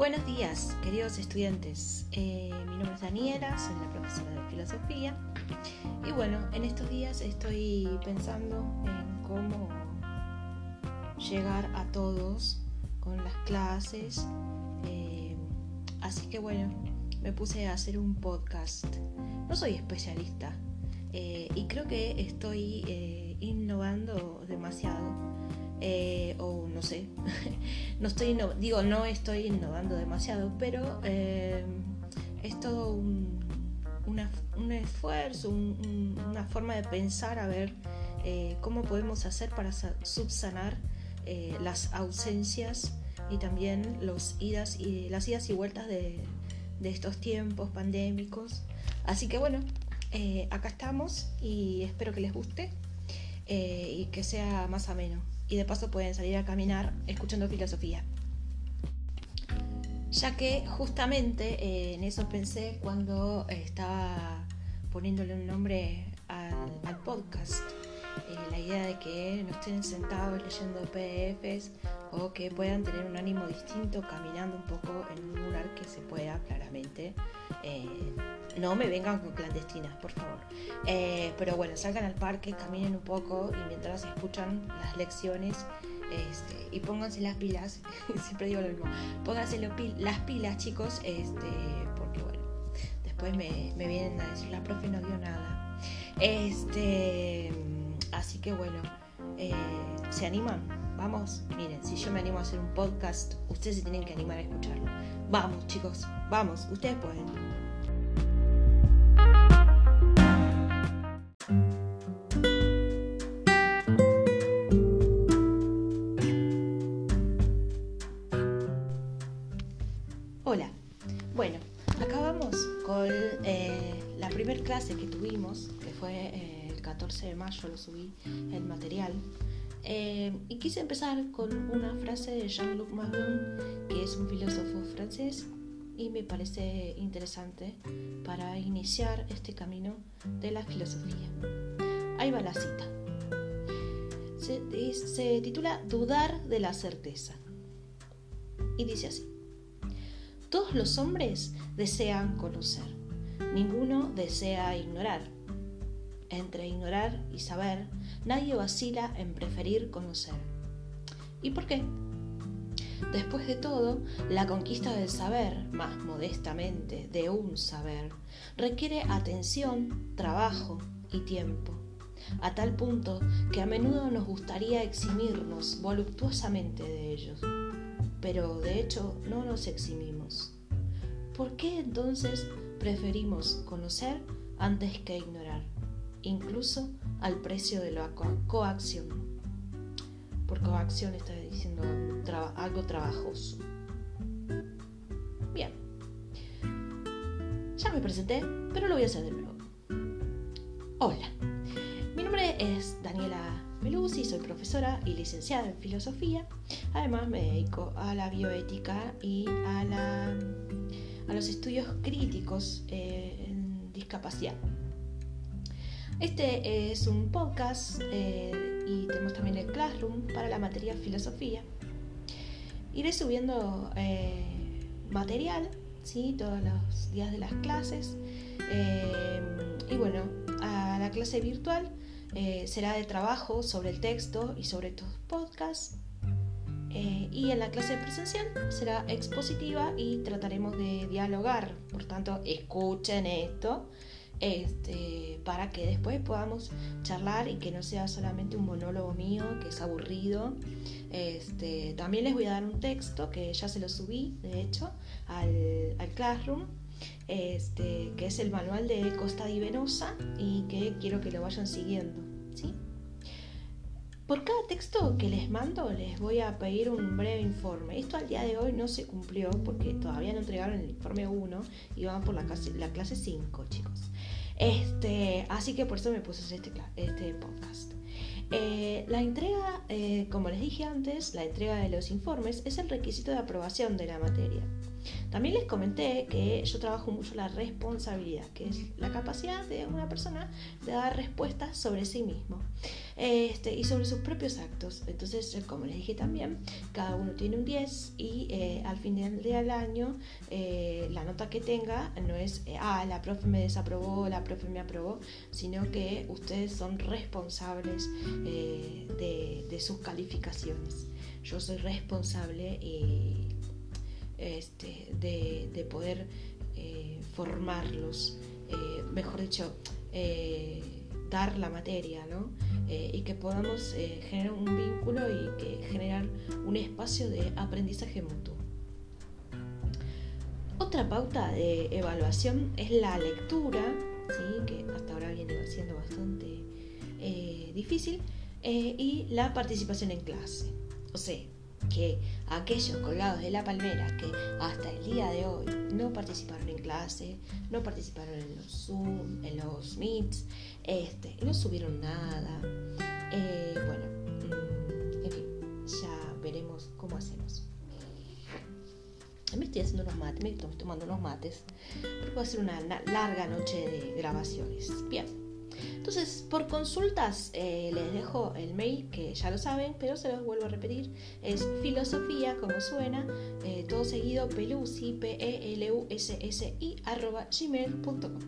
Buenos días, queridos estudiantes. Eh, mi nombre es Daniela, soy la profesora de filosofía. Y bueno, en estos días estoy pensando en cómo llegar a todos con las clases. Eh, así que bueno, me puse a hacer un podcast. No soy especialista eh, y creo que estoy innovando demasiado eh, o no sé, no estoy, digo, no estoy innovando demasiado, pero eh, es todo un, esfuerzo, una forma de pensar a ver eh, cómo podemos hacer para subsanar las ausencias y también los idas y, las idas y vueltas de, de estos tiempos pandémicos. Así que bueno, acá estamos y espero que les guste y que sea más ameno y de paso pueden salir a caminar escuchando filosofía. Ya que justamente eh, en eso pensé cuando estaba poniéndole un nombre al, podcast. Eh, la idea de que no estén sentados leyendo PDFs o que puedan tener un ánimo distinto caminando un poco en un lugar que se pueda claramente. Eh, no me vengan con clandestinas, por favor. Eh, pero bueno, salgan al parque, caminen un poco y mientras escuchan las lecciones este, y pónganse las pilas, siempre digo lo mismo, pónganse las pilas chicos, este, porque bueno, después me, vienen a decir, la profe no dio nada. Este, así que bueno, eh, ¿se animan? Vamos, miren, si yo me animo a hacer un podcast, ustedes se tienen que animar a escucharlo. Vamos chicos, vamos, ustedes pueden. 14 de mayo, lo subí el material. Eh, y quise empezar con una frase de Jean-Luc Mahon, que es un filósofo francés, y me parece interesante para iniciar este camino de la filosofía. Ahí va la cita. Se, se titula Dudar de la certeza. Y dice así. Todos los hombres desean conocer, ninguno desea ignorar. Entre ignorar y saber, nadie vacila en preferir conocer. ¿Y por qué? Después de todo, la conquista del saber, más modestamente, de un saber, requiere atención, trabajo y tiempo, a tal punto que a menudo nos gustaría eximirnos voluptuosamente de ellos, pero de hecho no nos eximimos. ¿Por qué entonces preferimos conocer antes que ignorar, incluso al precio de la coacción? Por coacción está diciendo algo trabajoso. Bien. Ya me presenté, pero lo voy a hacer de nuevo. Hola. Mi nombre es Daniela Meluzzi, soy profesora y licenciada en filosofía. Además me dedico a la bioética y a, los estudios críticos eh, en discapacidad. Este es un podcast eh, y tenemos también el Classroom para la materia filosofía. Iré subiendo eh, material ¿sí? todos los días de las clases. y bueno, a la clase virtual eh, será de trabajo sobre el texto y sobre tus podcasts. Eh, y en la clase presencial será expositiva y trataremos de dialogar. Por tanto, escuchen esto este, para que después podamos charlar y que no sea solamente un monólogo mío que es aburrido. Este, también les voy a dar un texto que ya se lo subí, de hecho, al, Classroom este, que es el manual de Costa di Venosa y que quiero que lo vayan siguiendo. ¿sí? Por cada texto que les mando les voy a pedir un breve informe. Esto al día de hoy no se cumplió porque todavía no entregaron el informe 1 y van por la clase, la clase 5, chicos. Este, así que por eso me puse este, este podcast. Eh, la entrega, eh, como les dije antes, la entrega de los informes es el requisito de aprobación de la materia. También les comenté que yo trabajo mucho la responsabilidad, que es la capacidad de una persona de dar respuestas sobre sí mismo. este, y sobre sus propios actos. Entonces, eh, como les dije también, cada uno tiene un 10 y eh, al final del año eh, la nota que tenga no es, ah, la profe me desaprobó, la profe me aprobó, sino que ustedes son responsables de, sus calificaciones. Yo soy responsable este, de, de, poder formarlos, mejor dicho, dar la materia, ¿no? Eh, y que podamos eh, generar un vínculo y que generar un espacio de aprendizaje mutuo. Otra pauta de evaluación es la lectura, que hasta ahora viene siendo bastante eh, difícil, y la participación en clase. O sea, que aquellos colgados de la palmera que hasta el día de hoy no participaron en clase, no participaron en los Zoom, en los Meets, este, no subieron nada. Eh, bueno, mm, en fin, ya veremos cómo hacemos. Me estoy haciendo unos mates, me estoy tomando unos mates, porque va a ser una larga noche de grabaciones. Bien. Entonces, por consultas eh, les dejo el mail, que ya lo saben, pero se los vuelvo a repetir. Es filosofía, como suena, eh, todo seguido, pelusi, P-E-L-U-S-S-I, arroba gmail.com.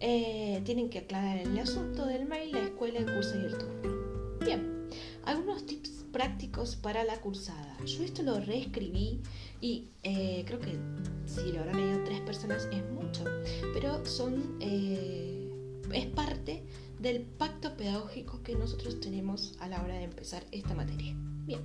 Eh, tienen que aclarar el asunto del mail, la escuela, el curso y el turno. Bien, algunos tips prácticos para la cursada. Yo esto lo reescribí y creo que si lo habrán leído tres personas es mucho, pero son es parte del pacto pedagógico que nosotros tenemos a la hora de empezar esta materia. Bien,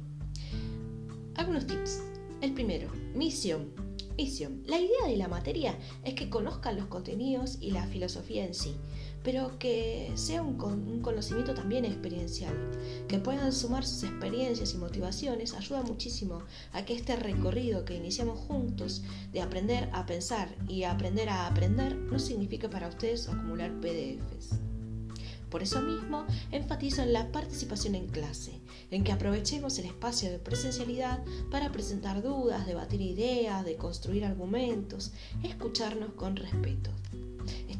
algunos tips. El primero, misión. Misión. La idea de la materia es que conozcan los contenidos y la filosofía en sí, pero que sea un, un, conocimiento también experiencial, que puedan sumar sus experiencias y motivaciones, ayuda muchísimo a que este recorrido que iniciamos juntos de aprender a pensar y aprender a aprender no signifique para ustedes acumular PDFs. Por eso mismo enfatizo en la participación en clase, en que aprovechemos el espacio de presencialidad para presentar dudas, debatir ideas, de construir argumentos, escucharnos con respeto.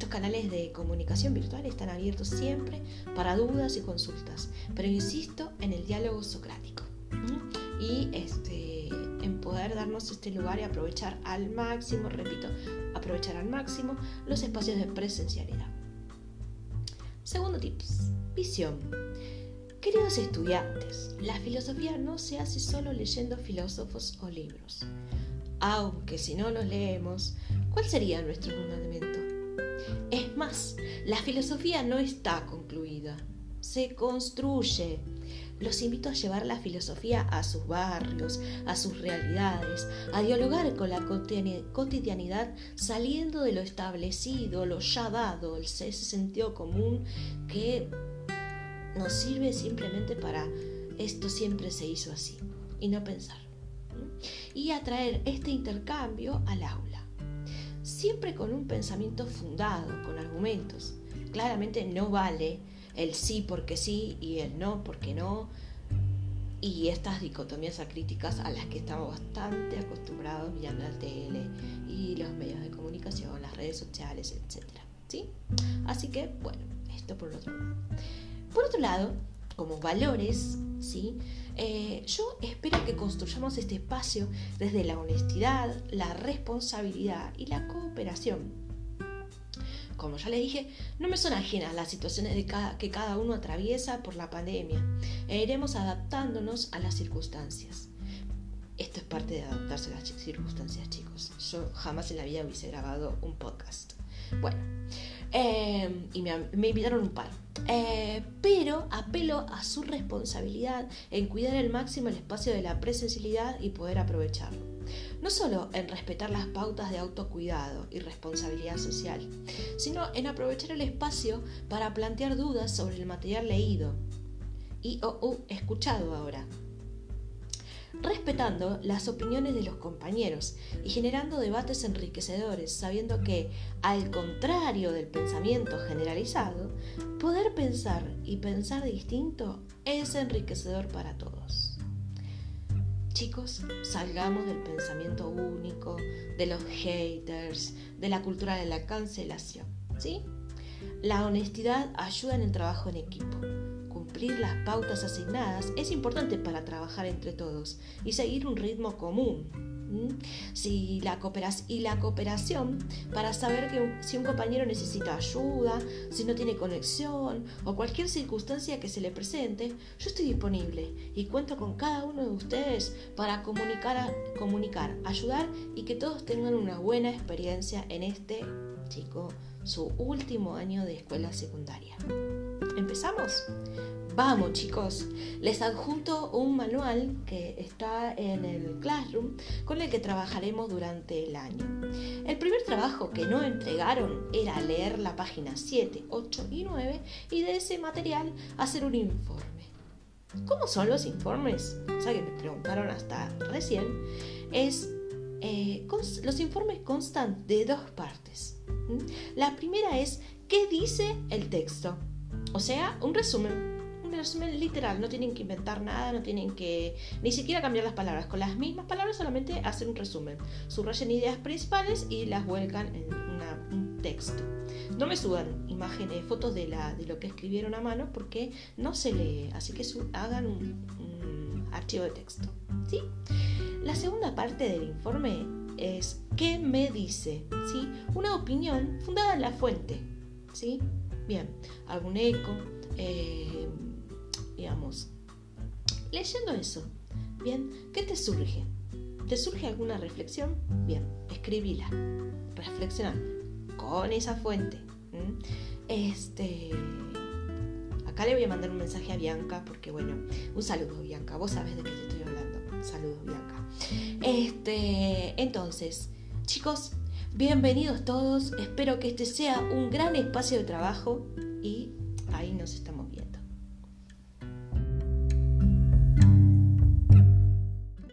Canales de comunicación virtual están abiertos siempre para dudas y consultas, pero insisto en el diálogo socrático y este, en poder darnos este lugar y aprovechar al máximo, repito, aprovechar al máximo los espacios de presencialidad. Segundo tips, visión. Queridos estudiantes, la filosofía no se hace solo leyendo filósofos o libros. Aunque si no los leemos, ¿cuál sería nuestro fundamento? Es más, la filosofía no está concluida, se construye. Los invito a llevar la filosofía a sus barrios, a sus realidades, a dialogar con la cotidianidad saliendo de lo establecido, lo ya dado, ese sentido común que nos sirve simplemente para esto siempre se hizo así y no pensar. Y atraer este intercambio al aula. Siempre con un pensamiento fundado, con argumentos. Claramente no vale el sí porque sí y el no porque no, y estas dicotomías acríticas a las que estamos bastante acostumbrados mirando la tele y los medios de comunicación, las redes sociales, etc. ¿sí? Así que, bueno, esto por otro lado. Por otro lado, como valores, ¿sí? Eh, yo espero que construyamos este espacio desde la honestidad, la responsabilidad y la cooperación como ya les dije, no me son ajenas las situaciones que cada uno atraviesa por la pandemia e iremos adaptándonos a las circunstancias. Esto es parte de adaptarse a las circunstancias, chicos. Yo jamás en la vida hubiese grabado un podcast. Bueno, em, y me, invitaron un par. Eh, pero apelo a su responsabilidad en cuidar al máximo el espacio de la presencialidad y poder aprovecharlo. No solo en respetar las pautas de autocuidado y responsabilidad social, sino en aprovechar el espacio para plantear dudas sobre el material leído y o escuchado ahora, respetando las opiniones de los compañeros y generando debates enriquecedores, sabiendo que, al contrario del pensamiento generalizado, poder pensar y pensar distinto es enriquecedor para todos. Chicos, salgamos del pensamiento único, de los haters, de la cultura de la cancelación. ¿sí? La honestidad ayuda en el trabajo en equipo. Cumplir las pautas asignadas es importante para trabajar entre todos y seguir un ritmo común. Si la y la cooperación para saber que si un compañero necesita ayuda, si no tiene conexión o cualquier circunstancia que se le presente, yo estoy disponible y cuento con cada uno de ustedes para comunicar, comunicar, ayudar y que todos tengan una buena experiencia en este chico, su último año de escuela secundaria. ¿Empezamos? Vamos chicos, les adjunto un manual que está en el Classroom con el que trabajaremos durante el año. El primer trabajo que no entregaron era leer la página 7, 8 y 9 y de ese material hacer un informe. ¿Cómo son los informes? O que me preguntaron hasta recién. Es eh, los informes constan de dos partes. La primera es qué dice el texto, o sea, un resumen resumen literal, no tienen que inventar nada, no tienen que ni siquiera cambiar las palabras, con las mismas palabras solamente hacer un resumen. Subrayan ideas principales y las vuelcan en un texto. No me suban imágenes, fotos de, la, de lo que escribieron a mano porque no se lee, así que hagan un, archivo de texto. ¿sí? La segunda parte del informe es ¿qué me dice? ¿sí? Una opinión fundada en la fuente. ¿sí? Bien, algún eco. Eh, digamos. Leyendo eso, bien, ¿qué te surge? ¿Te surge alguna reflexión? Bien, escribíla, reflexiona con esa fuente. Este, acá le voy a mandar un mensaje a Bianca porque bueno, un saludo Bianca, vos sabes de qué te estoy hablando. Saludos Bianca. Este, entonces, chicos, bienvenidos todos. Espero que este sea un gran espacio de trabajo y